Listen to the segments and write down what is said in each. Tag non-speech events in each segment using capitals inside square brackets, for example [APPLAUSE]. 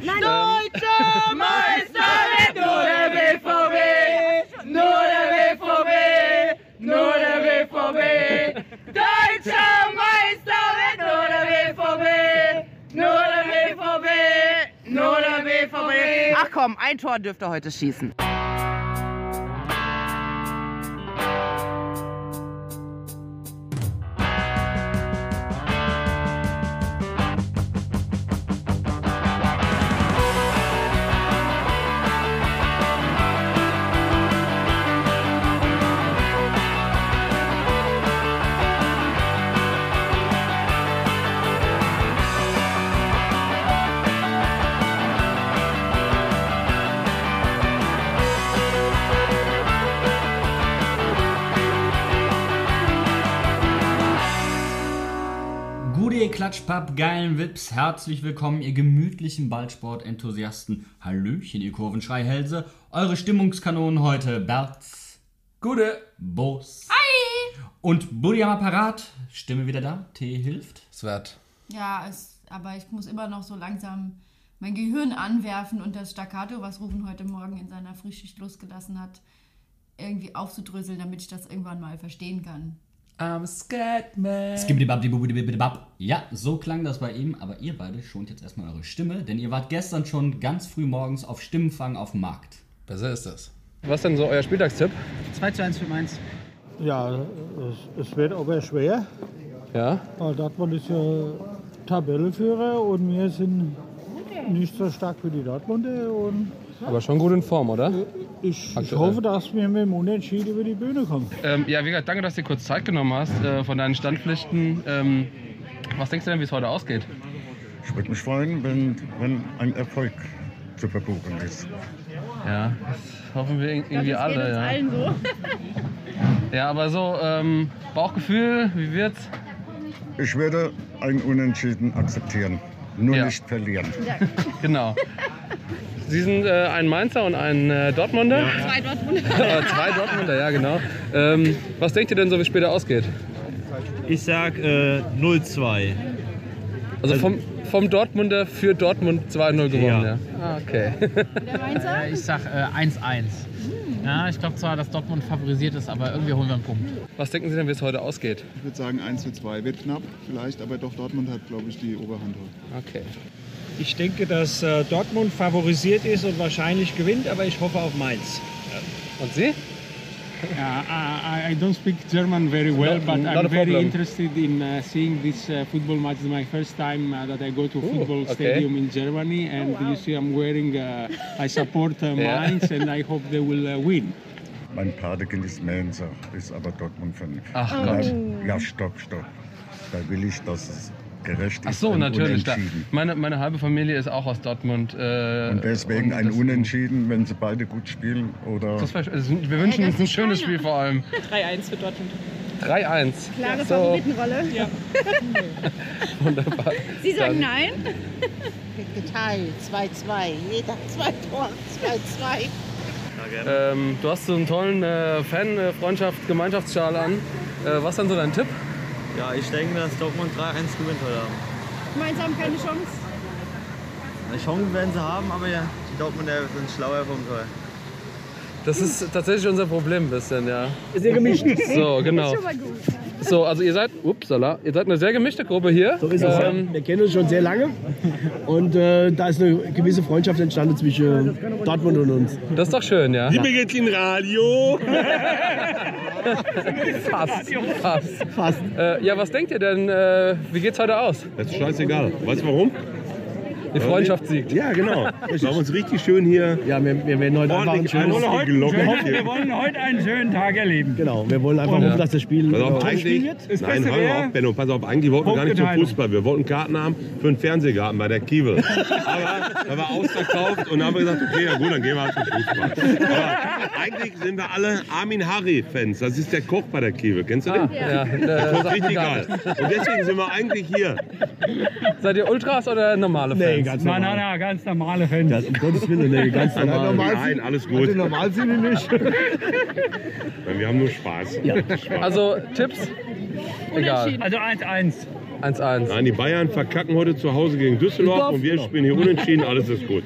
Deutscher Meister wird nur der BVB, nur der BVB, nur der BVB. Deutscher Meister wird nur der BVB, nur der BVB, nur der BVB. Ach komm, ein Tor dürft ihr heute schießen. Klatschpapp, geilen Wips, herzlich willkommen, ihr gemütlichen Ballsport-Enthusiasten. Hallöchen, ihr Kurvenschreihälse. Eure Stimmungskanonen heute Berz, Gute, Bos. Hi! Und Buddy am Apparat. Stimme wieder da, Tee hilft. Swert. Ja, es, aber ich muss immer noch so langsam mein Gehirn anwerfen und das Staccato, was Rufen heute Morgen in seiner Frühschicht losgelassen hat, irgendwie aufzudröseln, damit ich das irgendwann mal verstehen kann. I'm scared, man. Skibbidi-bab-di-bubidi-bab. Ja, so klang das bei ihm, aber ihr beide schont jetzt erstmal eure Stimme, denn ihr wart gestern schon ganz früh morgens auf Stimmenfang auf dem Markt. Besser ist das. Was ist denn so euer Spieltagstipp? 2 zu 1 für Mainz. Ja, es, es wird aber schwer. Ja? Weil Dortmund ist ja Tabellenführer und wir sind nicht so stark wie die Dortmunder. Und Aber schon gut in Form, oder? ich, ich Aktuell. hoffe, dass wir mit dem Unentschieden über die Bühne kommen. Ähm, ja, wie gesagt, danke, dass du dir kurz Zeit genommen hast äh, von deinen Standpflichten. Ähm, was denkst du denn, wie es heute ausgeht? Ich würde mich freuen, wenn, wenn ein Erfolg zu verbuchen ist. Ja, das hoffen wir ir- irgendwie alle. Ja. so. [LAUGHS] ja, aber so, ähm, Bauchgefühl, wie wird's? Ich werde ein Unentschieden akzeptieren, nur Ja. nicht verlieren. Genau. Sie sind äh, ein Mainzer und ein äh, Dortmunder? Zwei [LAUGHS] Dortmunder. Äh, zwei Dortmunder, ja genau. Ähm, was denkt ihr denn so, wie es später ausgeht? Ich sag äh, 0-2. Also vom, vom Dortmunder für Dortmund 2-0 gewonnen, ja. Ja. Ah, okay. Der Mainzer? Ich sag äh, 1-1. Ja, ich glaube zwar, dass Dortmund favorisiert ist, aber irgendwie holen wir einen Punkt. Was denken Sie denn, wie es heute ausgeht? Ich würde sagen 1 zu 2 wird knapp, vielleicht, aber doch Dortmund hat, glaube ich, die Oberhand heute. Okay. Ich denke, dass äh, Dortmund favorisiert ist und wahrscheinlich gewinnt, aber ich hoffe auf Mainz. Und Sie? Uh, I, I don't speak German very well, No, but not I'm very interested in uh, seeing this uh, football match. It's my first time uh, that I go to a football okay. stadium in Germany, and you see I'm wearing. Uh, I support uh, [LAUGHS] Yeah. Mainz, and I hope they will uh, win. Mein Patekind ist Mainzer, ist aber Dortmund-Fan. Ach Ja, Gott. ja, stopp, stopp. Da will ich, dass es gerecht ist. Ach so, ein natürlich. Da, meine, meine halbe Familie ist auch aus Dortmund. Äh, Und deswegen und ein Unentschieden, wenn sie beide gut spielen. Oder Das war, also wir wünschen uns ein schönes Spiel vor allem. [LAUGHS] 3-1 für Dortmund. 3-1. Klare So, Favoritenrolle. [LAUGHS] Ja. [LAUGHS] wunderbar. Sie sagen Dann- nein? Geteilt, 2-2. Jeder zwei Tor, 2-2. Ähm, du hast so einen tollen äh, Fan-Freundschaft, Gemeinschaftsschal an. Äh, was ist denn so dein Tipp? Ja, ich denke, dass Dortmund 3-1 gewinnt heute Abend. Mainz haben keine Chance. Eine Chance werden sie haben, aber ja, die Dortmunder sind schlauer vom Tor. Das ist tatsächlich unser Problem ein bisschen, ja. Sehr gemischt. So, genau. Schon mal gut. So, also ihr seid, upsala, ihr seid eine sehr gemischte Gruppe hier. So ist es. ja. Ähm, Wir kennen uns schon sehr lange und äh, da ist eine gewisse Freundschaft entstanden zwischen Dortmund und uns. das ist doch schön, ja. geht's im Radio. Fast, fast. Fast. Äh, ja, was denkt ihr denn, äh, wie geht's heute aus? Das ist scheißegal. Weißt du warum? Die Freundschaft siegt. Ja, genau. [LAUGHS] Wir haben uns richtig schön hier. Ja, wir, wir werden heute einfach ein schönes Wir wollen heute einen schönen Tag erleben. Genau, wir wollen einfach hoffen, dass das Spiel Pass auf, äh, eigentlich, Das nein, hör mal auf, Benno, pass auf, eigentlich wollten wir gar nicht zum. Fußball. Wir wollten Karten haben für einen Fernsehgarten bei der Kiewel. Aber da war ausverkauft und dann haben wir gesagt, okay, ja gut, dann gehen wir halt zum Fußball. Aber eigentlich sind wir alle Armin Harry-Fans. Das ist der Koch bei der Kiewel. Kennst du den? Ah, ja, Der sagt richtig geil. Und deswegen sind wir eigentlich hier. Seid ihr Ultras oder normale Fans? Nee, ganz Nein, normal. nein, nein, ganz normale Fans. Das, um Gottes Willen, nee, ganz normal. Nein, alles gut. Normal sind die nicht. [LAUGHS] Wir haben nur Spaß. Spaß. Also Tipps? Egal. Also 1-1. 1-1. Nein, die Bayern verkacken heute zu Hause gegen Düsseldorf und wir spielen hier unentschieden. Alles ist gut.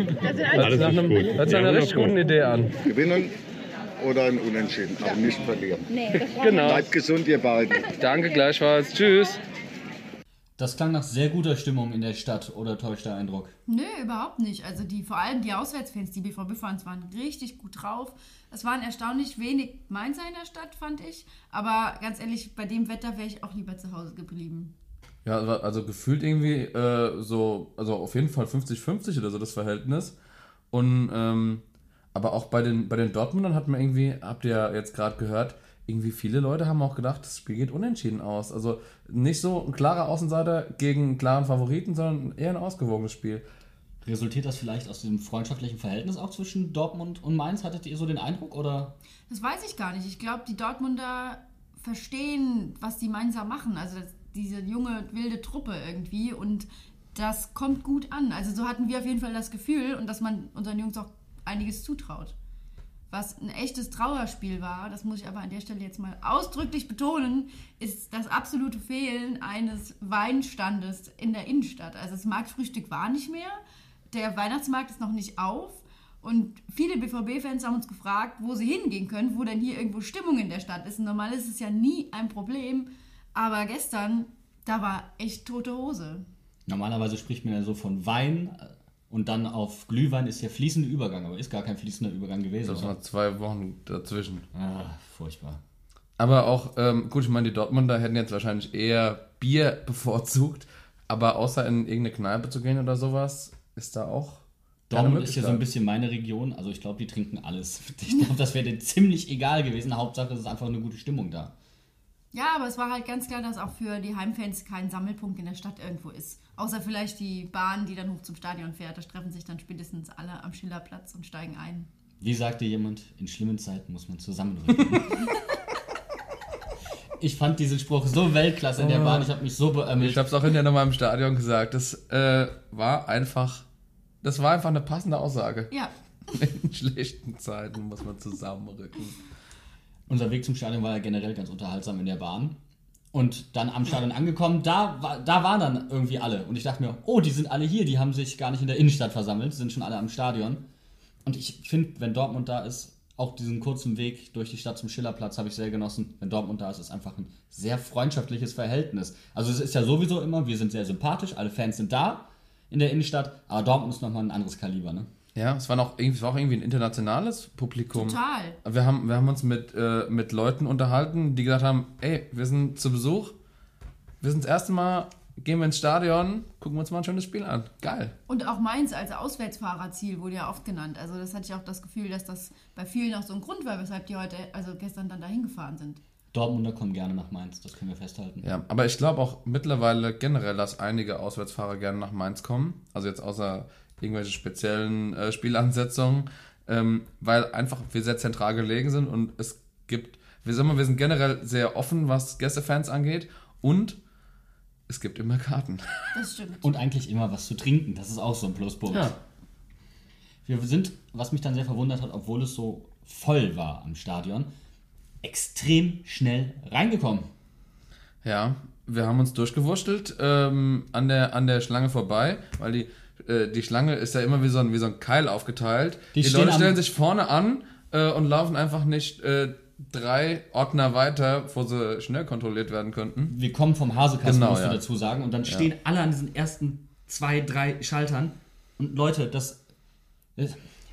Alles ist einem, gut. hört sich Ja, einer richtig guten Idee an. Gewinnen oder ein Unentschieden, aber nicht verlieren. Genau. Bleibt gesund, ihr beiden. Danke gleichfalls. Tschüss. Das klang nach sehr guter Stimmung in der Stadt oder täuscht der Eindruck? Nö, überhaupt nicht. Also die, vor allem die Auswärtsfans, die BVB-Fans waren richtig gut drauf. Es waren erstaunlich wenig Mainzer in der Stadt, fand ich. Aber ganz ehrlich, bei dem Wetter wäre ich auch lieber zu Hause geblieben. Ja, also- gefühlt irgendwie äh, so, also auf jeden Fall 50-50 oder so das Verhältnis. Und ähm, aber auch bei den, bei den Dortmundern hat man irgendwie, habt ihr ja jetzt gerade gehört, irgendwie viele Leute haben auch gedacht, das Spiel geht unentschieden aus. Also nicht so ein klarer Außenseiter gegen einen klaren Favoriten, sondern eher ein ausgewogenes Spiel. Resultiert das vielleicht aus dem freundschaftlichen Verhältnis auch zwischen Dortmund und Mainz? Hattet ihr so den Eindruck? Oder? Das weiß ich gar nicht. Ich glaube, die Dortmunder verstehen, was die Mainzer machen. Also diese junge, wilde Truppe irgendwie. Und das kommt gut an. Also so hatten wir auf jeden Fall das Gefühl und dass man unseren Jungs auch einiges zutraut. Was ein echtes Trauerspiel war, das muss ich aber an der Stelle jetzt mal ausdrücklich betonen, ist das absolute Fehlen eines Weinstandes in der Innenstadt. Also das Marktfrühstück war nicht mehr, der Weihnachtsmarkt ist noch nicht auf und viele BVB-Fans haben uns gefragt, wo sie hingehen können, wo denn hier irgendwo Stimmung in der Stadt ist. Normal ist es ja nie ein Problem, aber gestern, da war echt tote Hose. Normalerweise spricht man ja so von Wein und dann auf Glühwein ist ja fließender Übergang, aber ist gar kein fließender Übergang gewesen. Das waren zwei Wochen dazwischen. Ah, furchtbar. Aber auch, ähm, gut, ich meine, die Dortmunder hätten jetzt wahrscheinlich eher Bier [LAUGHS] bevorzugt, aber außer in irgendeine Kneipe zu gehen oder sowas, ist da auch. Dortmund ist ja so ein bisschen meine Region, also ich glaube, die trinken alles. [LAUGHS] Ich glaube, das wäre denen ziemlich egal gewesen. Hauptsache, es ist einfach eine gute Stimmung da. Ja, aber es war halt ganz klar, dass auch für die Heimfans kein Sammelpunkt in der Stadt irgendwo ist. Außer vielleicht die Bahn, die dann hoch zum Stadion fährt. Da treffen sich dann spätestens alle am Schillerplatz und steigen ein. Wie sagte jemand, in schlimmen Zeiten muss man zusammenrücken. [LAUGHS] ich fand diesen Spruch so Weltklasse in der Bahn, ich habe mich so beömmelt. Ich habe es auch hinterher nochmal im Stadion gesagt. Das äh, war einfach, das war einfach eine passende Aussage. Ja. [LAUGHS] In schlechten Zeiten muss man zusammenrücken. Unser Weg zum Stadion war ja generell ganz unterhaltsam in der Bahn. Und dann am Stadion angekommen, da, da waren dann irgendwie alle. Und ich dachte mir, oh, die sind alle hier, die haben sich gar nicht in der Innenstadt versammelt, sind schon alle am Stadion. Und ich finde, wenn Dortmund da ist, auch diesen kurzen Weg durch die Stadt zum Schillerplatz habe ich sehr genossen. Wenn Dortmund da ist, ist einfach ein sehr freundschaftliches Verhältnis. Also es ist ja sowieso immer, wir sind sehr sympathisch, alle Fans sind da in der Innenstadt, aber Dortmund ist nochmal ein anderes Kaliber, ne? Ja, es war, noch, irgendwie- es war auch irgendwie ein internationales Publikum. Total. Wir haben, wir haben uns mit, äh, mit Leuten unterhalten, die gesagt haben, ey, wir sind zu Besuch, wir sind das erste Mal, gehen wir ins Stadion, gucken wir uns mal ein schönes Spiel an. Geil. Und auch Mainz als Auswärtsfahrerziel wurde ja oft genannt. Also das hatte ich auch das Gefühl, dass das bei vielen auch so ein Grund war, weshalb die heute, also gestern dann dahin gefahren sind. Dortmunder kommen gerne nach Mainz, das können wir festhalten. Ja, aber ich glaube auch mittlerweile generell, dass einige Auswärtsfahrer gerne nach Mainz kommen. Also jetzt außer irgendwelche speziellen äh, Spielansetzungen, ähm, weil einfach wir sehr zentral gelegen sind und es gibt, wir sagen mal, wir sind generell sehr offen, was Gästefans angeht und es gibt immer Karten. Das stimmt. Und eigentlich immer was zu trinken, das ist auch so ein Pluspunkt. Ja. Wir sind, was mich dann sehr verwundert hat, obwohl es so voll war am Stadion, extrem schnell reingekommen. Ja, wir haben uns durchgewurschtelt ähm, an, der, an der Schlange vorbei, weil die, äh, die Schlange ist ja immer wie so ein, wie so ein Keil aufgeteilt. Die Die, Leute stellen sich vorne an äh, und laufen einfach nicht äh, drei Ordner weiter, wo sie schnell kontrolliert werden könnten. Wir kommen vom Hasekasten, Genau, musst ja. du dazu sagen. Und dann Ja. stehen alle an diesen ersten zwei, drei Schaltern. Und Leute, das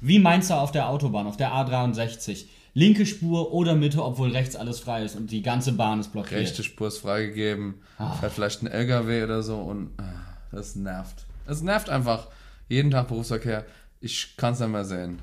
wie Mainzer auf der Autobahn, auf der A63. Linke Spur oder Mitte, obwohl rechts alles frei ist und die ganze Bahn ist blockiert. Rechte Spur ist freigegeben, fährt vielleicht ein LKW oder so und ah, das nervt. Es nervt einfach. Jeden Tag Berufsverkehr. Ich kann es nicht mehr sehen.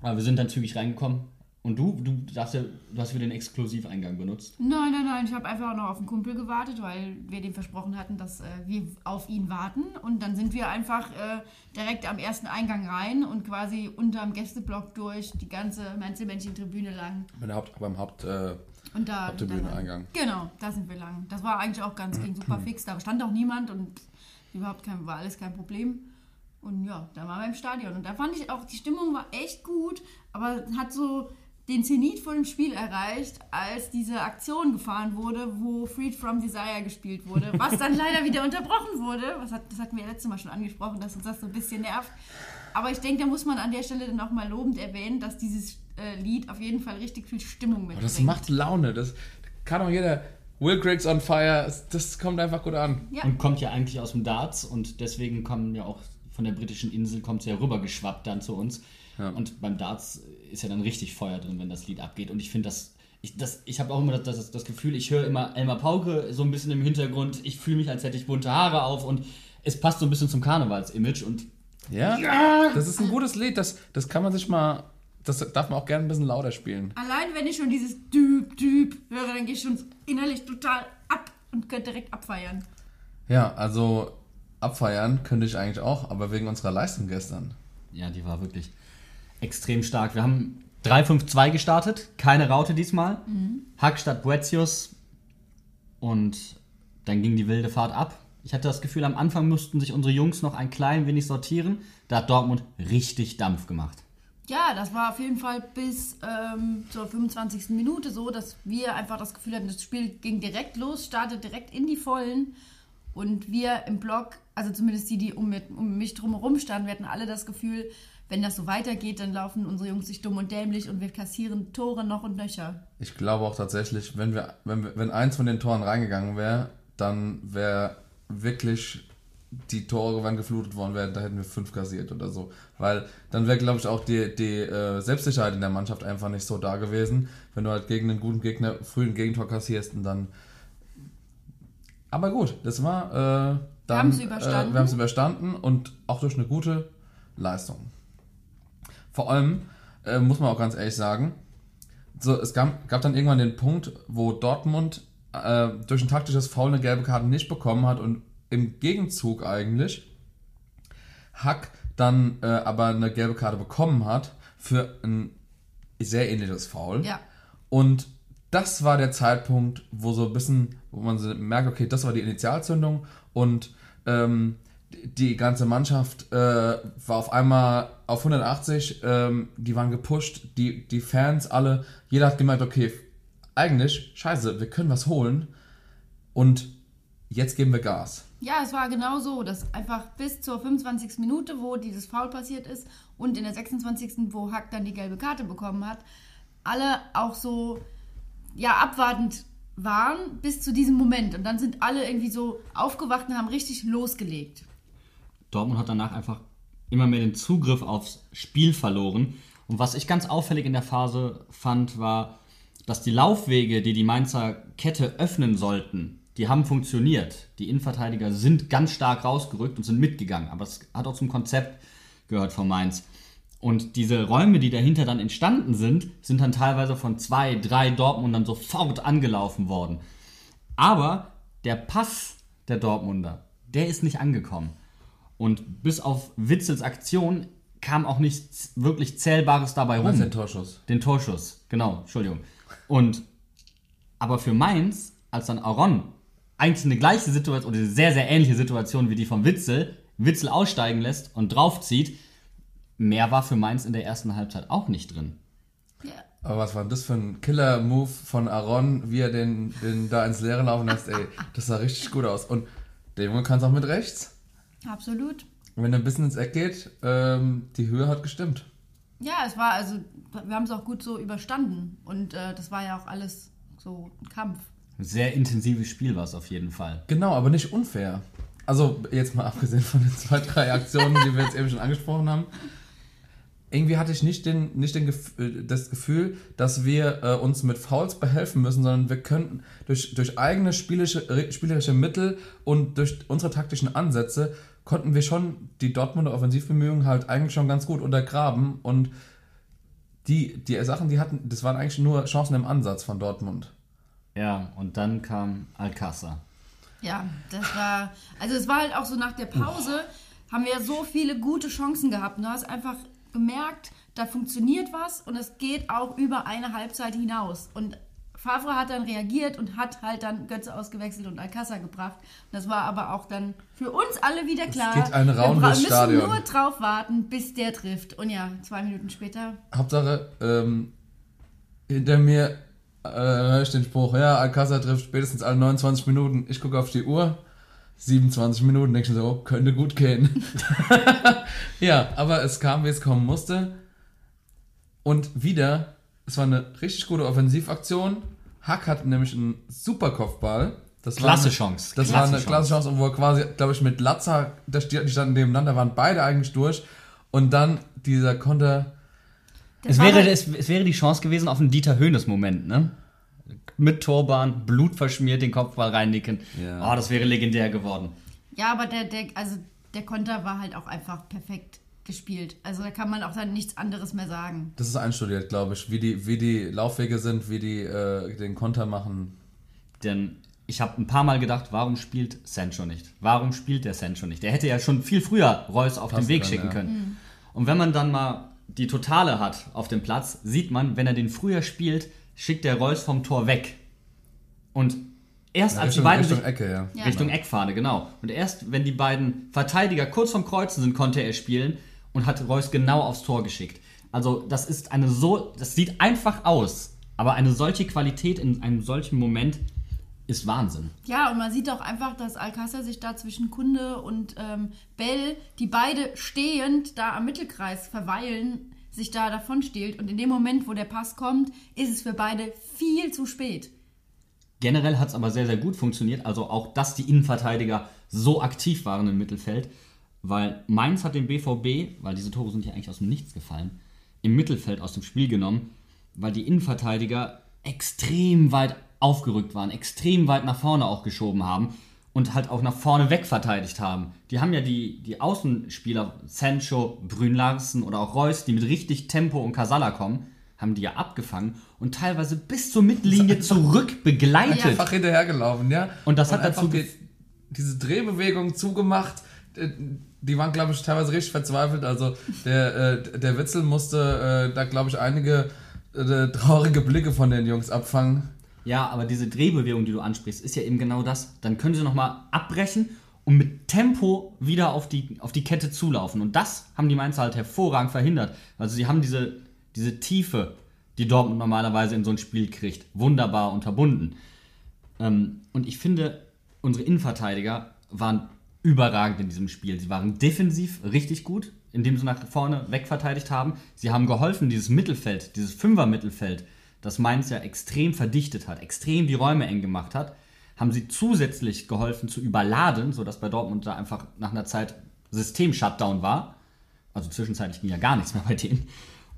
Aber wir sind dann zügig reingekommen. Und du, du, darfst ja, du hast wieder den Exklusiveingang benutzt. Nein, nein, nein, ich habe einfach noch auf einen Kumpel gewartet, weil wir dem versprochen hatten, dass äh, wir auf ihn warten. Und dann sind wir einfach äh, direkt am ersten Eingang rein und quasi unterm Gästeblock durch die ganze Menzelmännchen-Tribüne lang. Bei der Haupt, beim Haupt, äh, Und da, Haupttribüne-Eingang. Genau, da sind wir lang. Das war eigentlich auch ganz [CLEARS THROAT] ging super fix. Da stand auch niemand und überhaupt kein, war alles kein Problem. Und ja, da waren wir im Stadion. Und da fand ich auch, die Stimmung war echt gut, aber hat so den Zenit vor dem Spiel erreicht, als diese Aktion gefahren wurde, wo Freed from Desire gespielt wurde, was dann [LAUGHS] leider wieder unterbrochen wurde. Was hat, das hatten wir ja letztes Mal schon angesprochen, dass uns das so ein bisschen nervt. Aber ich denke, da muss man an der Stelle dann auch mal lobend erwähnen, dass dieses äh, Lied auf jeden Fall richtig viel Stimmung Aber mitbringt. das macht Laune. Das kann auch jeder. Will Griggs on Fire, das kommt einfach gut an. Ja. Und kommt ja eigentlich aus dem Darts und deswegen kommen ja auch von der britischen Insel kommt es ja rüber geschwappt dann zu uns. Und beim Darts ist ja dann richtig Feuer drin, wenn das Lied abgeht. Und ich finde das, ich, das, ich habe auch immer das, das, das Gefühl, ich höre immer Elmar Pauke so ein bisschen im Hintergrund. Ich fühle mich, als hätte ich bunte Haare auf und es passt so ein bisschen zum Karnevalsimage und Ja? Ja. Das ist ein gutes Lied. Das, das kann man sich mal. Das darf man auch gerne ein bisschen lauter spielen. Allein wenn ich schon dieses Düb, Düb höre, dann gehe ich schon innerlich total ab und könnte direkt abfeiern. Ja, also abfeiern könnte ich eigentlich auch, aber wegen unserer Leistung gestern. Ja, die war wirklich extrem stark. Wir haben 3-5-2 gestartet, keine Raute diesmal. Mhm. Hack statt Boetius und dann ging die wilde Fahrt ab. Ich hatte das Gefühl, am Anfang mussten sich unsere Jungs noch ein klein wenig sortieren. Da hat Dortmund richtig Dampf gemacht. Ja, das war auf jeden Fall bis ähm, zur 25. Minute so, dass wir einfach das Gefühl hatten, das Spiel ging direkt los, startet direkt in die Vollen. Und wir im Block, also zumindest die, die um, mit, um mich drumherum standen, wir hatten alle das Gefühl, wenn das so weitergeht, dann laufen unsere Jungs sich dumm und dämlich und wir kassieren Tore noch und nöcher. Ich glaube auch tatsächlich, wenn, wir, wenn, wir, wenn eins von den Toren reingegangen wäre, dann wäre wirklich die Tore, wenn geflutet worden wären, da hätten wir fünf kassiert oder so. Weil dann wäre, glaube ich, auch die, die äh, Selbstsicherheit in der Mannschaft einfach nicht so da gewesen, wenn du halt gegen einen guten Gegner früh ein Gegentor kassierst und dann. Aber gut, das war. Äh, dann, haben's überstanden. Äh, wir haben es überstanden und auch durch eine gute Leistung. Vor allem äh, muss man auch ganz ehrlich sagen, so, es gab, gab dann irgendwann den Punkt, wo Dortmund äh, durch ein taktisches Foul eine gelbe Karte nicht bekommen hat und im Gegenzug eigentlich Hack dann äh, aber eine gelbe Karte bekommen hat für ein sehr ähnliches Foul. Ja. Und das war der Zeitpunkt, wo so ein bisschen, wo man so merkt, okay, das war die Initialzündung und ähm, die ganze Mannschaft äh, war auf einmal auf 180, ähm, die waren gepusht, die, die Fans alle, jeder hat gemerkt, okay, eigentlich, scheiße, wir können was holen und jetzt geben wir Gas. Ja, es war genau so, dass einfach bis zur 25. Minute, wo dieses Foul passiert ist und in der 26. wo Hack dann die gelbe Karte bekommen hat, alle auch so ja abwartend waren bis zu diesem Moment und dann sind alle irgendwie so aufgewacht und haben richtig losgelegt. Dortmund hat danach einfach immer mehr den Zugriff aufs Spiel verloren. Und was ich ganz auffällig in der Phase fand, war, dass die Laufwege, die die Mainzer Kette öffnen sollten, die haben funktioniert. Die Innenverteidiger sind ganz stark rausgerückt und sind mitgegangen. Aber es hat auch zum Konzept gehört von Mainz. Und diese Räume, die dahinter dann entstanden sind, sind dann teilweise von zwei, drei Dortmundern sofort angelaufen worden. Aber der Pass der Dortmunder, der ist nicht angekommen. Und bis auf Witzels Aktion kam auch nichts wirklich Zählbares dabei rum. den Torschuss? Den Torschuss, genau, Entschuldigung. Und aber für Mainz, als dann Aron eigentlich eine gleiche Situation oder eine sehr, sehr ähnliche Situation wie die von Witzel, Witzel aussteigen lässt und draufzieht, mehr war für Mainz in der ersten Halbzeit auch nicht drin. Aber was war denn das für ein Killer-Move von Aaron, wie er den, den da ins Leere laufen lässt? Ey, das sah richtig gut aus. Und der Junge kann es auch mit rechts. Absolut. Wenn er ein bisschen ins Eck geht, ähm, die Höhe hat gestimmt. Ja, es war also, wir haben es auch gut so überstanden und äh, das war ja auch alles so ein Kampf. Sehr intensives Spiel war es auf jeden Fall. Genau, aber nicht unfair. Also jetzt mal abgesehen von den zwei, drei Aktionen, die wir jetzt eben schon angesprochen haben. Irgendwie hatte ich nicht, den, nicht den äh, das Gefühl, dass wir äh, uns mit Fouls behelfen müssen, sondern wir könnten durch, durch eigene spielische, re- spielerische Mittel und durch unsere taktischen Ansätze konnten wir schon die Dortmunder Offensivbemühungen halt eigentlich schon ganz gut untergraben und die, die Sachen, die hatten, das waren eigentlich nur Chancen im Ansatz von Dortmund. Ja, und dann kam Alcázar. Ja, das war, also es war halt auch so nach der Pause, haben wir so viele gute Chancen gehabt. Und du hast einfach gemerkt, da funktioniert was und es geht auch über eine Halbzeit hinaus. Und Favre hat dann reagiert und hat halt dann Götze ausgewechselt und Alcázar gebracht. Das war aber auch dann für uns alle wieder klar. geht ein Raun wir durchs Stadion. müssen nur drauf warten, bis der trifft. Und ja, zwei Minuten später Hauptsache, ähm, hinter mir äh, höre ich den Spruch, ja, Alcázar trifft spätestens alle 29 Minuten. Ich gucke auf die Uhr, 27 Minuten, denke ich so, oh, könnte gut gehen. [LAUGHS] ja, aber es kam, wie es kommen musste. Und wieder, es war eine richtig gute Offensivaktion. Hack hatte nämlich einen super Kopfball. Das Klasse war eine, Chance. Das Klasse war eine Chance. klasse Chance, und wo er quasi, glaube ich, mit Latza, die standen nebeneinander, waren beide eigentlich durch. Und dann dieser Konter, Es wäre, es, es wäre die Chance gewesen auf einen Dieter Höhnes-Moment, ne? Mit Torbahn, Blut verschmiert, den Kopfball reinnicken. Ja. Oh, das wäre legendär geworden. Ja, aber der, der, also der Konter war halt auch einfach perfekt gespielt. Also da kann man auch dann nichts anderes mehr sagen. das ist einstudiert, glaube ich, wie die, wie die Laufwege sind, wie die äh, den Konter machen. Denn ich habe ein paar Mal gedacht, warum spielt Sancho nicht? Warum spielt der Sancho nicht? Der hätte ja schon viel früher Reus auf den Passen Weg können, schicken ja. können. Und wenn man dann mal die Totale hat auf dem Platz, sieht man, wenn er den früher spielt, schickt der Reus vom Tor weg. Und erst Ja, als Richtung- die beiden Richtung Ecke, ja. Ja. Richtung Eckfahne, genau. Und erst wenn die beiden Verteidiger kurz vom Kreuzen sind, konnte er spielen und hat Reus genau aufs Tor geschickt. Also das ist eine so, das sieht einfach aus, aber eine solche Qualität in einem solchen Moment ist Wahnsinn. Ja, und man sieht auch einfach, dass Alcázar sich da zwischen Kunde und ähm, Bell, die beide stehend da am Mittelkreis verweilen, sich da davon stiehlt. Und in dem Moment, wo der Pass kommt, ist es für beide viel zu spät. Generell hat es aber sehr, sehr gut funktioniert. Also auch, dass die Innenverteidiger so aktiv waren im Mittelfeld. Weil Mainz hat den BVB, weil diese Tore sind ja eigentlich aus dem Nichts gefallen, im Mittelfeld aus dem Spiel genommen, weil die Innenverteidiger extrem weit aufgerückt waren, extrem weit nach vorne auch geschoben haben und halt auch nach vorne weg verteidigt haben. Die haben ja die, die Außenspieler, Sancho, Brün Larsen oder auch Reus, die mit richtig Tempo und Casalla kommen, haben die ja abgefangen und teilweise bis zur Mittellinie [LAUGHS] zurück begleitet. Einfach hinterhergelaufen, ja. Und das hat einfach dazu die, diese Drehbewegung zugemacht. äh, Die waren, glaube ich, teilweise richtig verzweifelt. Also der, äh, der Witzel musste äh, da, glaube ich, einige äh, traurige Blicke von den Jungs abfangen. Ja, aber diese Drehbewegung, die du ansprichst, ist ja eben genau das. Dann können sie nochmal abbrechen und mit Tempo wieder auf die, auf die Kette zulaufen. Und das haben die Mainzer halt hervorragend verhindert. Also sie haben diese, diese Tiefe, die Dortmund normalerweise in so ein Spiel kriegt, wunderbar unterbunden. Ähm, und ich finde, unsere Innenverteidiger waren überragend in diesem Spiel. Sie waren defensiv richtig gut, indem sie nach vorne wegverteidigt haben. Sie haben geholfen, dieses Mittelfeld, dieses Fünfer-Mittelfeld, das Mainz ja extrem verdichtet hat, extrem die Räume eng gemacht hat, haben sie zusätzlich geholfen zu überladen, sodass bei Dortmund da einfach nach einer Zeit System-Shutdown war. Also zwischenzeitlich ging ja gar nichts mehr bei denen.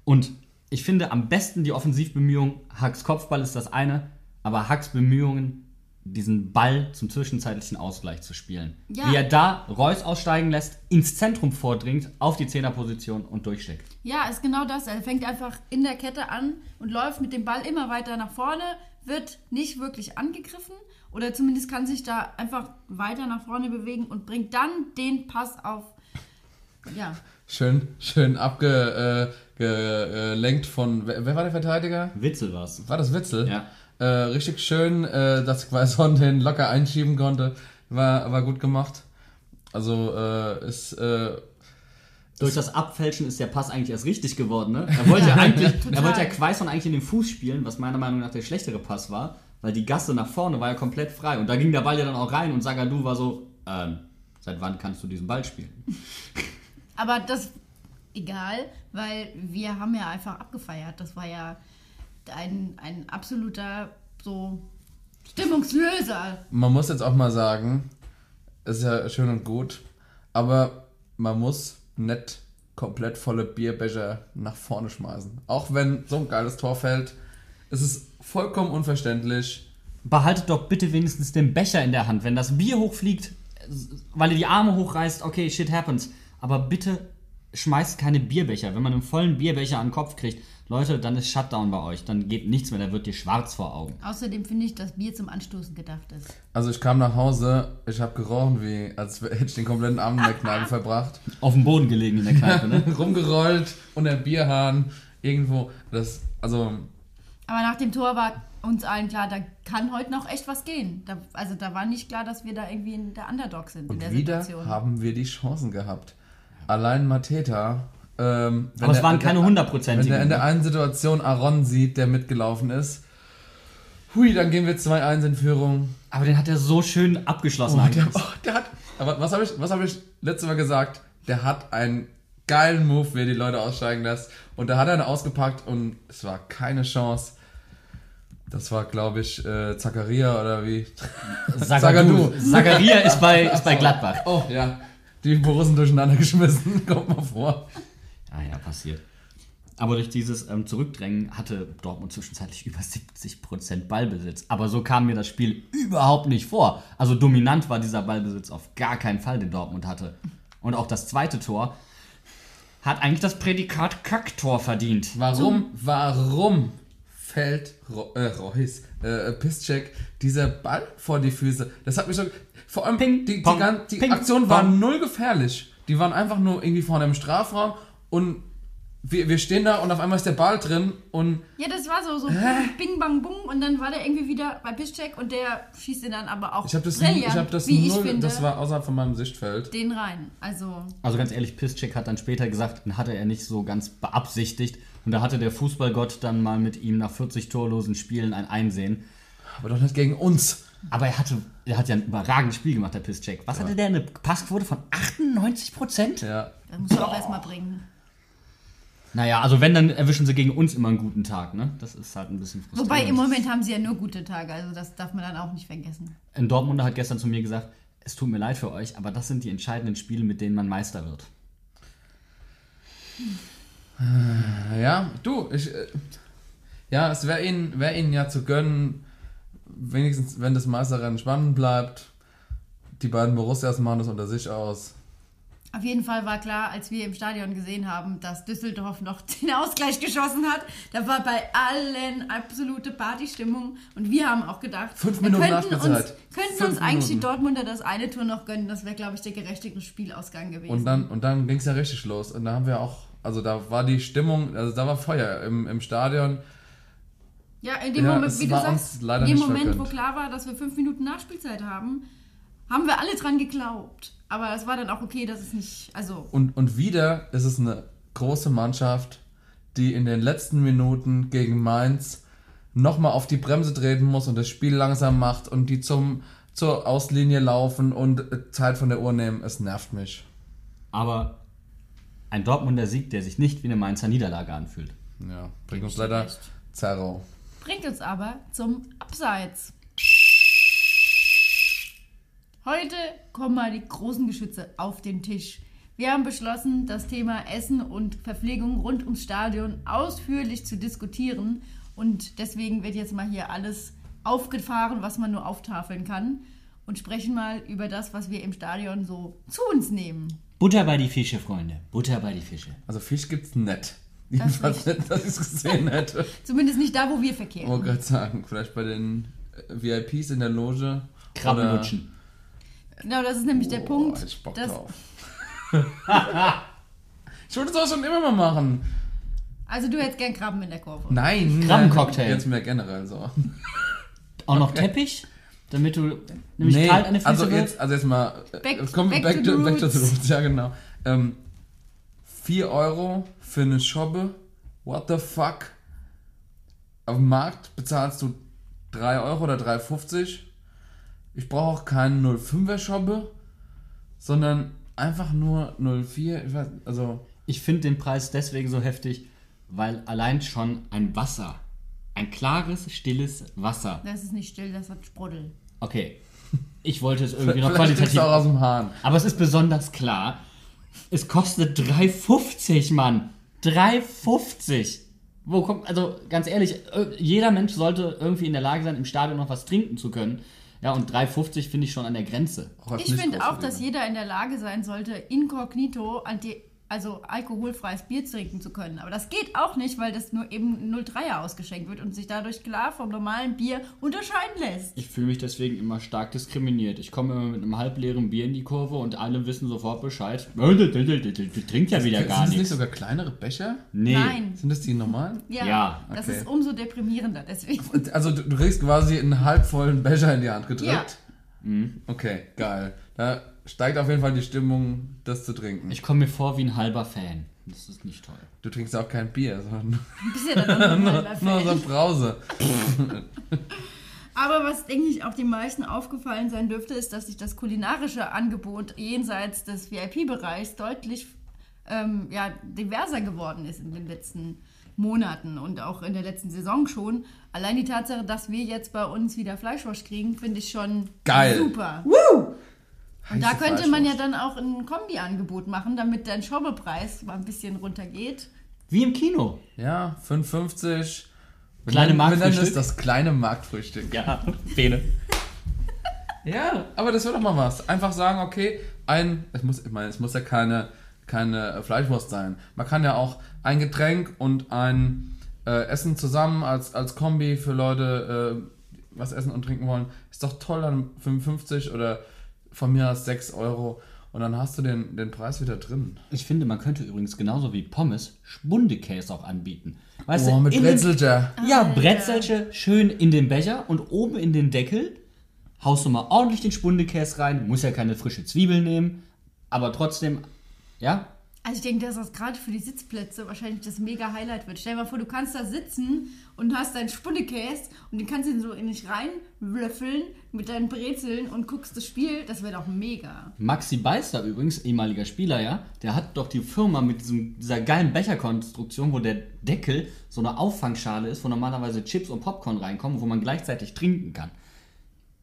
Und ich finde am besten die Offensivbemühungen, Hacks Kopfball ist das eine, aber Hacks Bemühungen, diesen Ball zum zwischenzeitlichen Ausgleich zu spielen. Ja. Wie er da Reus aussteigen lässt, ins Zentrum vordringt, auf die Zehnerposition und durchsteckt. Ja, ist genau das. Er fängt einfach in der Kette an und läuft mit dem Ball immer weiter nach vorne, wird nicht wirklich angegriffen oder zumindest kann sich da einfach weiter nach vorne bewegen und bringt dann den Pass auf. Ja, Schön, schön abgelenkt äh, von. Wer, wer war der Verteidiger? Witzel war's. War das Witzel? Ja. Äh, richtig schön, äh, dass Quaison [LAUGHS] den locker einschieben konnte. War, war gut gemacht. Also äh, ist. Äh, Durch das Abfälschen ist der Pass eigentlich erst richtig geworden. Ne? Er wollte ja [LAUGHS] eigentlich, er wollte ja Quaison eigentlich in den Fuß spielen, was meiner Meinung nach der schlechtere Pass war, weil die Gasse nach vorne war ja komplett frei und da ging der Ball ja dann auch rein und Sagadu war so, ähm, seit wann kannst du diesen Ball spielen? aber das egal, weil wir haben ja einfach abgefeiert. Das war ja ein, ein absoluter so Stimmungslöser. man muss jetzt auch mal sagen, ist ja schön und gut, aber man muss nicht komplett volle Bierbecher nach vorne schmeißen. Auch wenn so ein geiles Tor fällt, ist es vollkommen unverständlich. Behaltet doch bitte wenigstens den Becher in der Hand. Wenn das Bier hochfliegt, weil ihr die Arme hochreißt, okay, shit happens. Aber bitte schmeißt keine Bierbecher. Wenn man einen vollen Bierbecher an den Kopf kriegt, Leute, dann ist Shutdown bei euch. Dann geht nichts mehr, da wird dir schwarz vor Augen. Außerdem finde ich, dass Bier zum Anstoßen gedacht ist. Also ich kam nach Hause, ich habe gerochen, wie als hätte ich den kompletten Abend in der Kneipe [LAUGHS] verbracht. Auf dem Boden gelegen in der Kneipe, ne? [LAUGHS] Rumgerollt unter dem Bierhahn irgendwo. Das, also Aber nach dem Tor war uns allen klar, da kann heute noch echt was gehen. Da, also da war nicht klar, dass wir da irgendwie in der Underdog sind in und der wieder Situation. haben wir die Chancen gehabt. Allein Mateta, Ähm, Aber es der- waren keine hundertprozentigen, Wenn er in der ne? einen Situation Aaron sieht, der mitgelaufen ist, hui, dann gehen wir 2-1 in Führung. Aber den hat er so schön abgeschlossen Oh, der, oh, der hat. Aber was habe ich, was hab ich letztes Mal gesagt? Der hat einen geilen Move, wie er die Leute aussteigen lässt. Und da hat er ihn ausgepackt und es war keine Chance. Das war, glaube ich, äh, Zakaria oder wie? Zagadou. Zakaria ist bei- ist bei Gladbach. Oh, ja. Die Borussen durcheinander geschmissen. [LAUGHS] Kommt mal vor. Ah ja, passiert. Aber durch dieses ähm, Zurückdrängen hatte Dortmund zwischenzeitlich über 70% Ballbesitz. Aber so kam mir das Spiel überhaupt nicht vor. Also dominant war dieser Ballbesitz auf gar keinen Fall, den Dortmund hatte. Und auch das zweite Tor hat eigentlich das Prädikat Kacktor verdient. Warum, warum fällt Ro äh, Reus, äh, Piszczek dieser Ball vor die Füße? Das hat mich so. Vor allem, die, die, pong, gan- die ping, Aktion war pong. null gefährlich. Die waren einfach nur irgendwie vorne im Strafraum und wir, wir stehen da und auf einmal ist der Ball drin und Ja, das war so, so bing, bang, bung und dann war der irgendwie wieder bei Piszczek und der schießt ihn dann aber auch ich habe das, brillant, ich hab das wie ich null, finde, das war außerhalb von meinem Sichtfeld. den rein. Also, Also ganz ehrlich, Piszczek hat dann später gesagt, den hatte er nicht so ganz beabsichtigt. Und da hatte der Fußballgott dann mal mit ihm nach 40 torlosen Spielen ein Einsehen. Aber doch nicht gegen uns. Aber er hatte, er hat ja ein überragendes Spiel gemacht, der Piszczek. Was hatte der? Eine Passquote von 98 Prozent? Ja. das musst du auch erstmal bringen. Naja, also wenn, dann erwischen sie gegen uns immer einen guten Tag, ne? Das ist halt ein bisschen frustrierend. Wobei im Moment haben sie ja nur gute Tage, also das darf man dann auch nicht vergessen. Ein Dortmunder hat gestern zu mir gesagt, es tut mir leid für euch, aber das sind die entscheidenden Spiele, mit denen man Meister wird. Ja, du, ich. Äh, ja, es wäre ihnen, wär ihnen ja zu gönnen, wenigstens, wenn das Meisterrennen spannend bleibt. Die beiden Borussias machen das unter sich aus. Auf jeden Fall war klar, als wir im Stadion gesehen haben, dass Düsseldorf noch [LAUGHS] den Ausgleich geschossen hat, da war bei allen absolute Partystimmung und wir haben auch gedacht, Fünf wir Minuten könnten uns, könnten uns eigentlich die. Dortmunder das eine Tor noch gönnen, das wäre, glaube ich, der gerechtigere Spielausgang gewesen. Und dann, und dann ging es ja richtig los. Und da haben wir auch, also da war die Stimmung, also da war Feuer im, im Stadion. Ja, in dem Ja, Moment, wie du sagst, in dem Moment, wo vergönnt. klar war, dass wir fünf Minuten Nachspielzeit haben, haben wir alle dran geglaubt. Aber es war dann auch okay, dass es nicht, also Und, und wieder ist es eine große Mannschaft, die in den letzten Minuten gegen Mainz nochmal auf die Bremse treten muss und das Spiel langsam macht und die zum, zur Auslinie laufen und äh, Zeit von der Uhr nehmen. Es nervt mich. Aber ein Dortmunder Sieg, der sich nicht wie eine Mainzer Niederlage anfühlt. Ja, bringt uns leider Zerro. Bringt uns aber zum Abseits. Heute kommen mal die großen Geschütze auf den Tisch. Wir haben beschlossen, das Thema Essen und Verpflegung rund ums Stadion ausführlich zu diskutieren. Und deswegen wird jetzt mal hier alles aufgefahren, was man nur auftafeln kann. Und sprechen mal über das, was wir im Stadion so zu uns nehmen. Butter bei die Fische, Freunde. Butter bei die Fische. Also Fisch gibt's nett. Das Jedenfalls nicht. nicht, dass ich es gesehen hätte. [LAUGHS] Zumindest nicht da, wo wir Ich verkehren. wollte gerade sagen, vielleicht bei den äh, VIPs in der Loge. Krabben oder- lutschen. Genau, das ist nämlich der Punkt. ich Bock dass, drauf. [LAUGHS] Ich wollte es auch schon immer mal machen. also du hättest gern Krabben in der Kurve. Nein. Krabbencocktail. Jetzt mehr generell so. Auch noch [LAUGHS] Teppich, damit du nämlich Nee, kalt an Füßen also wird? jetzt, also jetzt mal, äh, Back- kommen wir back back, to back to the roots. roots, ja genau. Ähm, 4 Euro für eine Schobbe, what the fuck? Auf dem Markt bezahlst du 3 Euro oder 3,50. Ich brauche auch keine 0,5er Schobbe, sondern einfach nur 0,4. Ich weiß, also Ich finde den Preis deswegen so heftig, weil allein schon ein Wasser, ein klares, stilles Wasser. Das ist nicht still, das hat Sprudel. Okay, ich wollte es [LAUGHS] irgendwie noch qualitativ. auch aus dem Hahn. Aber es ist besonders klar. Es kostet 3,50, Mann. 3,50. Wo kommt, also ganz ehrlich, äh, jeder Mensch sollte irgendwie in der Lage sein, im Stadion noch was trinken zu können. Ja, und 3,50 finde ich schon an der Grenze. Ich finde auch, dass jeder in der Lage sein sollte, inkognito anti also alkoholfreies Bier trinken zu können. Aber das geht auch nicht, weil das nur eben 0,3er ausgeschenkt wird und sich dadurch klar vom normalen Bier unterscheiden lässt. Ich fühle mich deswegen immer stark diskriminiert. Ich komme immer mit einem halbleeren Bier in die Kurve und alle wissen sofort Bescheid. [LAUGHS] Du trinkt ja wieder Sind gar das nicht nichts. sogar kleinere Becher? Nee. Nein. Sind das die normalen? Ja, Ja, das okay. ist umso deprimierender deswegen. Also du, du kriegst quasi einen halbvollen Becher in die Hand gedrückt. Ja. Mhm. Okay, geil. Da steigt auf jeden Fall die Stimmung, das zu trinken. Ich komme mir vor wie ein halber Fan. Das ist nicht toll. Du trinkst auch kein Bier, [LAUGHS] sondern Bist ja dann nur, nur so ein Brause. [LAUGHS] Aber was, denke ich, auch den meisten aufgefallen sein dürfte, ist, dass sich das kulinarische Angebot jenseits des VIP-Bereichs deutlich ähm, ja, diverser geworden ist in den letzten Monaten und auch in der letzten Saison schon. Allein die Tatsache, dass wir jetzt bei uns wieder Fleischwurst kriegen, finde ich schon Geil. super. Und da könnte man ja dann auch ein Kombi-Angebot machen, damit dein Schaubepreis mal ein bisschen runtergeht. Wie im Kino. Ja, 5,50. Wir Kleine nennen- Wir nennen Marktfrühstück. es das kleine Marktfrühstück. Ja, Bene. [LAUGHS] Ja, aber das wäre doch mal was. Einfach sagen, okay, ein, es muss, ich meine, es muss ja keine, keine Fleischwurst sein. Man kann ja auch ein Getränk und ein äh, Essen zusammen als, als Kombi für Leute, äh, was essen und trinken wollen. Ist doch toll, dann 55 oder von mir aus 6 Euro. Und dann hast du den, den Preis wieder drin. Ich finde, man könnte übrigens genauso wie Pommes Spundekäse auch anbieten. Weißt Oh, du, mit in den-. Ja, Brezelche schön in den Becher und oben in den Deckel haust du mal ordentlich den Spundekäse rein. Muss ja keine frische Zwiebel nehmen, aber trotzdem, ja, Also ich denke, dass das gerade für die Sitzplätze wahrscheinlich das mega Highlight wird. Stell dir mal vor, du kannst da sitzen und hast deinen Spundekäse und den kannst du so in dich reinwürfeln mit deinen Brezeln und guckst das Spiel. Das wäre doch mega. Maxi Beister übrigens, ehemaliger Spieler, ja, der hat doch die Firma mit diesem, dieser geilen Becherkonstruktion, wo der Deckel so eine Auffangschale ist, wo normalerweise Chips und Popcorn reinkommen, wo man gleichzeitig trinken kann.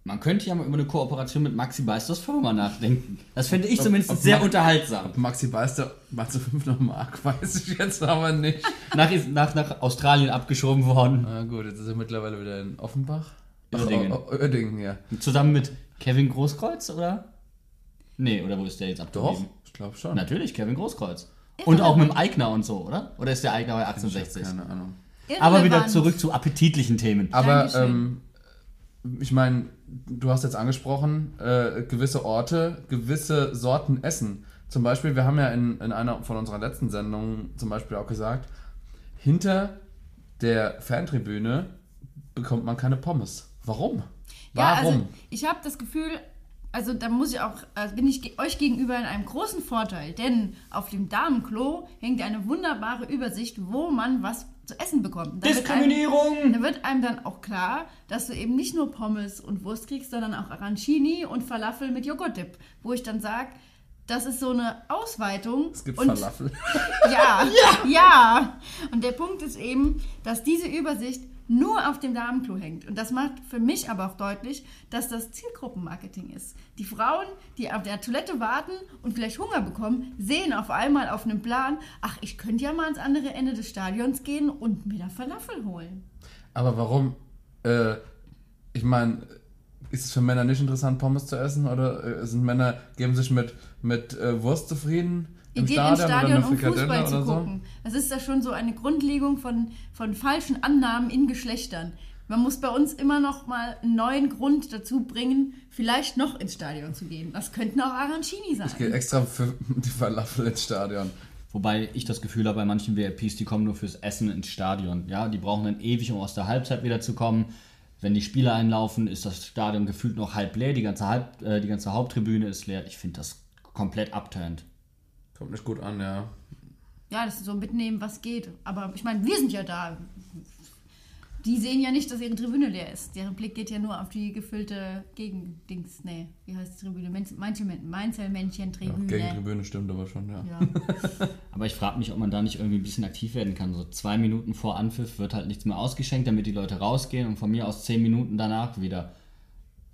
Man könnte ja mal über eine Kooperation mit Maxi Beisters Firma nachdenken. Das fände ich Ob- zumindest ob sehr Ma- unterhaltsam. Ob Maxi Beister mal zu 5 Mark, weiß ich jetzt aber nicht. Nach, nach, nach Australien abgeschoben worden. Na gut, jetzt ist er mittlerweile wieder in Offenbach. Uerdingen. Ach, oh, oh, Uerdingen, ja. Zusammen mit Kevin Großkreuz, oder? Nee, oder wo ist der jetzt Doch, abgeblieben? ich glaube schon. Natürlich, Kevin Großkreuz. Und auch mit dem Eigner und so, oder? Oder ist der Eigner bei 1860? Keine Ahnung. Aber wieder Irrelevant. zurück zu appetitlichen Themen. Aber ähm, ich meine, du hast jetzt angesprochen, äh, gewisse Orte, gewisse Sorten Essen. Zum Beispiel, wir haben ja in, in einer von unserer letzten Sendungen zum Beispiel auch gesagt, hinter der Fantribüne bekommt man keine Pommes. Warum? Ja, Warum? also ich habe das Gefühl, also da muss ich auch, also bin ich euch gegenüber in einem großen Vorteil, denn auf dem Damenklo hängt eine wunderbare Übersicht, wo man was zu essen bekommt. Da wird Diskriminierung! Einem, da wird einem dann auch klar, dass du eben nicht nur Pommes und Wurst kriegst, sondern auch Arancini und Falafel mit Joghurtdip, wo ich dann sage, das ist so eine Ausweitung. es gibt und Falafel. [LAUGHS] ja, [LAUGHS] ja, ja. Und der Punkt ist eben, dass diese Übersicht nur auf dem Damenklo hängt. Und das macht für mich aber auch deutlich, dass das Zielgruppenmarketing ist. Die Frauen, die auf der Toilette warten und vielleicht Hunger bekommen, sehen auf einmal auf einem Plan, ach, ich könnte ja mal ans andere Ende des Stadions gehen und mir da Falafel holen. Aber warum? Äh, ich meine, ist es für Männer nicht interessant, Pommes zu essen? Oder äh, sind Männer, geben sich mit, mit äh, Wurst zufrieden? Im geht Stadion, ins Stadion, um Fußball zu oder so? gucken. Das ist da schon so eine Grundlegung von, von falschen Annahmen in Geschlechtern. Man muss bei uns immer noch mal einen neuen Grund dazu bringen, vielleicht noch ins Stadion zu gehen. Das könnten auch Arancini sein. Ich gehe extra für [LAUGHS] die Falafel ins Stadion. Wobei ich das Gefühl habe, bei manchen VIPs, die kommen nur fürs Essen ins Stadion. Ja, die brauchen dann ewig, um aus der Halbzeit wieder zu kommen. Wenn die Spieler einlaufen, ist das Stadion gefühlt noch halb leer. Die ganze, halb, äh, die ganze Haupttribüne ist leer. Ich finde das komplett abturnt. Kommt nicht gut an, ja. Ja, das ist so mitnehmen, was geht. Aber ich meine, wir sind ja da. Die sehen ja nicht, dass ihre Tribüne leer ist. Deren Blick geht ja nur auf die gefüllte Gegendings. Nee, wie heißt die Tribüne? Mainzelmännchen-Tribüne. Gegentribüne stimmt aber schon, ja. Ja. [LAUGHS] Aber ich frage mich, ob man da nicht irgendwie ein bisschen aktiv werden kann. So zwei Minuten vor Anpfiff wird halt nichts mehr ausgeschenkt, damit die Leute rausgehen und von mir aus zehn Minuten danach wieder.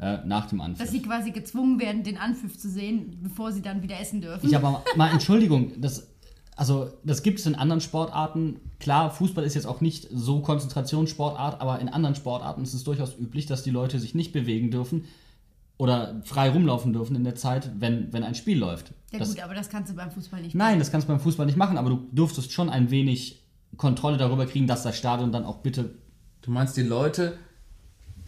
Äh, nach dem Anpfiff. Dass sie quasi gezwungen werden, den Anpfiff zu sehen, bevor sie dann wieder essen dürfen. Ich aber mal Entschuldigung, das, also das gibt es in anderen Sportarten. Klar, Fußball ist jetzt auch nicht so Konzentrationssportart, aber in anderen Sportarten ist es durchaus üblich, dass die Leute sich nicht bewegen dürfen oder frei rumlaufen dürfen in der Zeit, wenn, wenn ein Spiel läuft. ja das, gut, aber das kannst du beim Fußball nicht nein, das kannst du beim Fußball nicht machen, aber du dürftest schon ein wenig Kontrolle darüber kriegen, dass das Stadion dann auch bitte. Du meinst, die Leute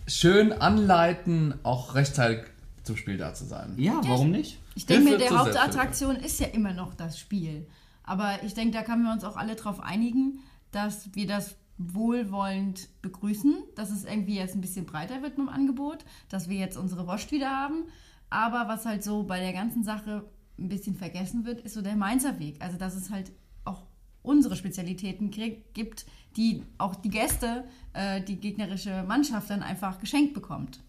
schön anleiten, auch rechtzeitig zum Spiel da zu sein? Ja, warum nicht? Ich denke mir, der Hauptattraktion ist ja immer noch das Spiel. Aber ich denke, da können wir uns auch alle darauf einigen, dass wir das wohlwollend begrüßen, dass es irgendwie jetzt ein bisschen breiter wird mit dem Angebot, dass wir jetzt unsere Wurst wieder haben. Aber was halt so bei der ganzen Sache ein bisschen vergessen wird, ist so der Mainzer Weg. Also, dass es halt unsere Spezialitäten krieg, gibt, die auch die Gäste, äh, die gegnerische Mannschaft dann einfach geschenkt bekommt.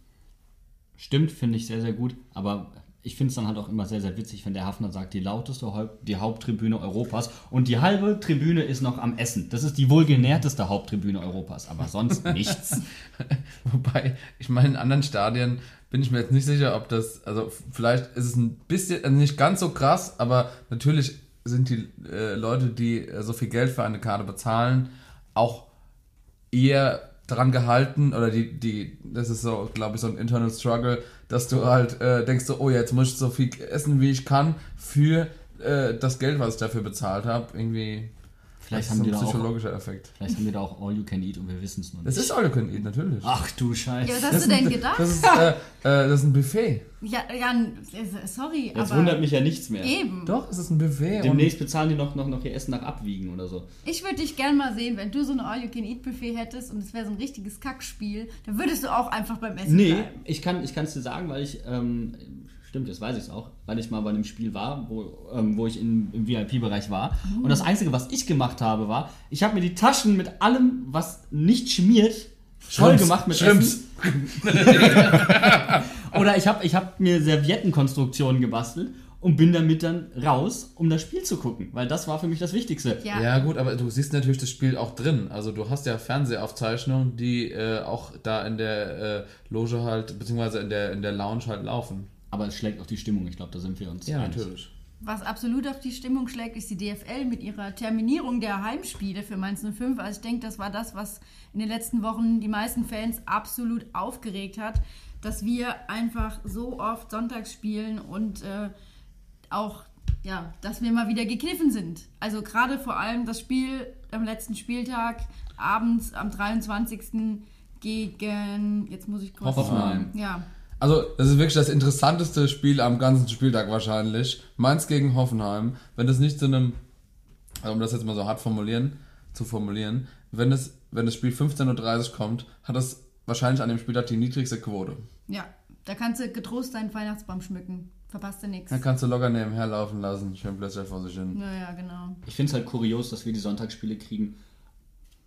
Stimmt, finde ich sehr, sehr gut. Aber ich finde es dann halt auch immer sehr, sehr witzig, wenn der Hafner sagt, die lauteste, Haupt, die Haupttribüne Europas und die halbe Tribüne ist noch am Essen. Das ist die wohlgenährteste Haupttribüne Europas, aber sonst [LAUGHS] nichts. Wobei, ich meine, in anderen Stadien bin ich mir jetzt nicht sicher, ob das, also vielleicht ist es ein bisschen, also nicht ganz so krass, aber natürlich sind die äh, Leute, die äh, so viel Geld für eine Karte bezahlen, auch eher daran gehalten, oder die, die, das ist so, glaube ich, so ein internal struggle, dass du halt äh, denkst, so, oh, jetzt muss ich so viel essen, wie ich kann, für äh, das Geld, was ich dafür bezahlt habe. Irgendwie. Vielleicht das haben ist die ein da psychologischer auch, Effekt. Vielleicht haben die da auch All You Can Eat und wir wissen es nur nicht. Das ist All You Can Eat, natürlich. Ach du Scheiße. Ja, was hast du denn gedacht? Das ist, äh, äh, das ist ein Buffet. Ja, ja, äh, sorry, Jetzt aber wundert mich ja nichts mehr. Eben. Doch, es ist ein Buffet. Demnächst bezahlen die noch, noch, noch ihr Essen nach Abwiegen oder so. Ich würde dich gerne mal sehen, wenn du so ein All-You-Can-Eat-Buffet hättest und es wäre so ein richtiges Kackspiel, dann würdest du auch einfach beim Essen Nee, bleiben. ich kann es ich dir sagen, weil ich, ähm, stimmt, jetzt weiß ich es auch, weil ich mal bei einem Spiel war, wo, ähm, wo ich in, im VIP-Bereich war. Oh. Und das Einzige, was ich gemacht habe, war, ich habe mir die Taschen mit allem, was nicht schmiert, voll Schrimps, gemacht mit Schrimps. Essen. [LAUGHS] Oder ich habe ich hab mir Serviettenkonstruktionen gebastelt und bin damit dann raus, um das Spiel zu gucken, weil das war für mich das Wichtigste. Ja. gut, aber du siehst natürlich das Spiel auch drin. Also du hast ja Fernsehaufzeichnungen, die äh, auch da in der äh, Loge halt, beziehungsweise in der, in der Lounge halt laufen. Aber es schlägt auch die Stimmung, ich glaube, da sind wir uns Ja, einig. natürlich. Was absolut auf die Stimmung schlägt, ist die DFL mit ihrer Terminierung der Heimspiele für Mainz 05. Also ich denke, das war das, was in den letzten Wochen die meisten Fans absolut aufgeregt hat, dass wir einfach so oft sonntags spielen und äh, auch, ja, dass wir mal wieder gekniffen sind. Also gerade vor allem das Spiel am letzten Spieltag, abends am 23. gegen, jetzt muss ich kurz... Hoffenheim. Ja, Also, das ist wirklich das interessanteste Spiel am ganzen Spieltag wahrscheinlich. Mainz gegen Hoffenheim. Wenn das nicht zu einem, also um das jetzt mal so hart formulieren, zu formulieren, wenn das, wenn das Spiel 15.30 Uhr kommt, hat das wahrscheinlich an dem Spieltag die niedrigste Quote. ja, da kannst du getrost deinen Weihnachtsbaum schmücken. Verpasst du nichts. Dann kannst du locker nebenher laufen lassen, schön plötzlich vor sich hin. Naja, genau. Ich finde es halt kurios, dass wir die Sonntagsspiele kriegen.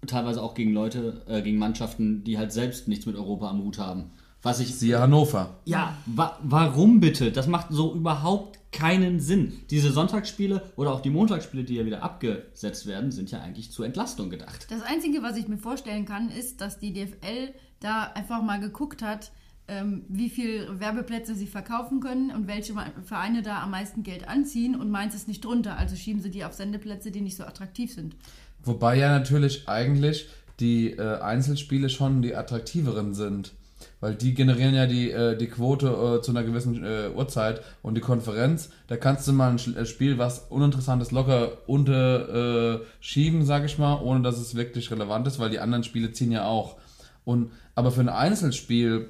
Teilweise auch gegen Leute, äh, gegen Mannschaften, die halt selbst nichts mit Europa am Hut haben. Was ich. Siehe Hannover. Ja, wa warum bitte? Das macht so überhaupt keinen Sinn. Diese Sonntagsspiele oder auch die Montagsspiele, die ja wieder abgesetzt werden, sind ja eigentlich zur Entlastung gedacht. Das Einzige, was ich mir vorstellen kann, ist, dass die DFL da einfach mal geguckt hat, ähm, wie viel Werbeplätze sie verkaufen können und welche Vereine da am meisten Geld anziehen und meins ist nicht drunter. Also schieben sie die auf Sendeplätze, die nicht so attraktiv sind. Wobei ja natürlich eigentlich die äh, Einzelspiele schon die attraktiveren sind. Weil die generieren ja die, äh, die Quote äh, zu einer gewissen äh, Uhrzeit und die Konferenz, da kannst du mal ein äh, Spiel, was uninteressant ist, locker unterschieben, äh, sag ich mal, ohne dass es wirklich relevant ist, weil die anderen Spiele ziehen ja auch. Und, aber für ein Einzelspiel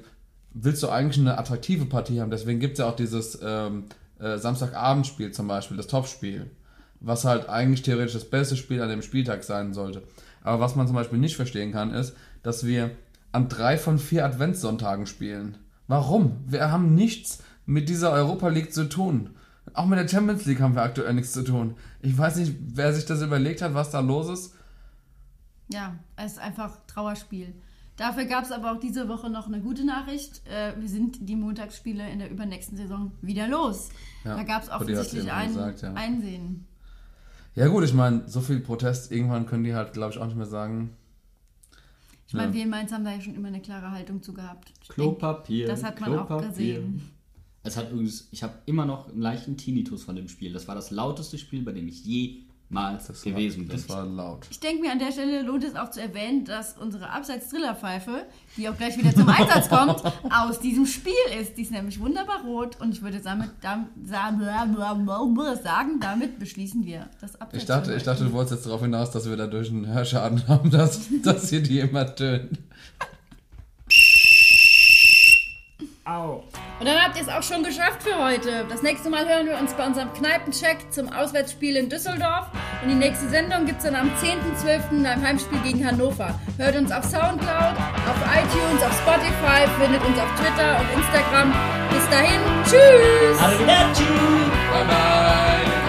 willst du eigentlich eine attraktive Partie haben. Deswegen gibt es ja auch dieses ähm, äh, Samstagabendspiel zum Beispiel, das Topspiel, was halt eigentlich theoretisch das beste Spiel an dem Spieltag sein sollte. Aber was man zum Beispiel nicht verstehen kann, ist, dass wir an drei von vier Adventssonntagen spielen. Warum? Wir haben nichts mit dieser Europa League zu tun. Auch mit der Champions League haben wir aktuell nichts zu tun. Ich weiß nicht, wer sich das überlegt hat, was da los ist. Ja, es ist einfach Trauerspiel. Dafür gab es aber auch diese Woche noch eine gute Nachricht. Äh, wir sind die Montagsspiele in der übernächsten Saison wieder los. Ja, da gab es offensichtlich ein gesagt, ja. Einsehen. Ja gut, ich meine, so viel Protest, irgendwann können die halt, glaube ich, auch nicht mehr sagen. Ich meine, Ja. wir in Mainz haben da ja schon immer eine klare Haltung zu gehabt. Ich Klopapier. denk, Das hat man auch Klopapier. gesehen. Es hat übrigens, ich habe immer noch einen leichten Tinnitus von dem Spiel. Das war das lauteste Spiel, bei dem ich jemals gewesen bin. Das war laut. Ich denke mir, an der Stelle lohnt es auch zu erwähnen, dass unsere Abseits-Trillerpfeife, die auch gleich wieder zum [LAUGHS] Einsatz kommt, aus diesem Spiel ist. Die ist nämlich wunderbar rot und ich würde damit, damit, sagen, damit beschließen wir das Abseits. Ich dachte, ich dachte, du wolltest jetzt darauf hinaus, dass wir dadurch einen Hörschaden haben, dass, dass hier die immer tönt. [LAUGHS] Au. Und dann habt ihr es auch schon geschafft für heute. Das nächste Mal hören wir uns bei unserem Kneipencheck zum Auswärtsspiel in Düsseldorf. Und die nächste Sendung gibt es dann am 10.12. beim Heimspiel gegen Hannover. Hört uns auf Soundcloud, auf iTunes, auf Spotify, findet uns auf Twitter und Instagram. Bis dahin, tschüss! Arrivederci! Bye bye!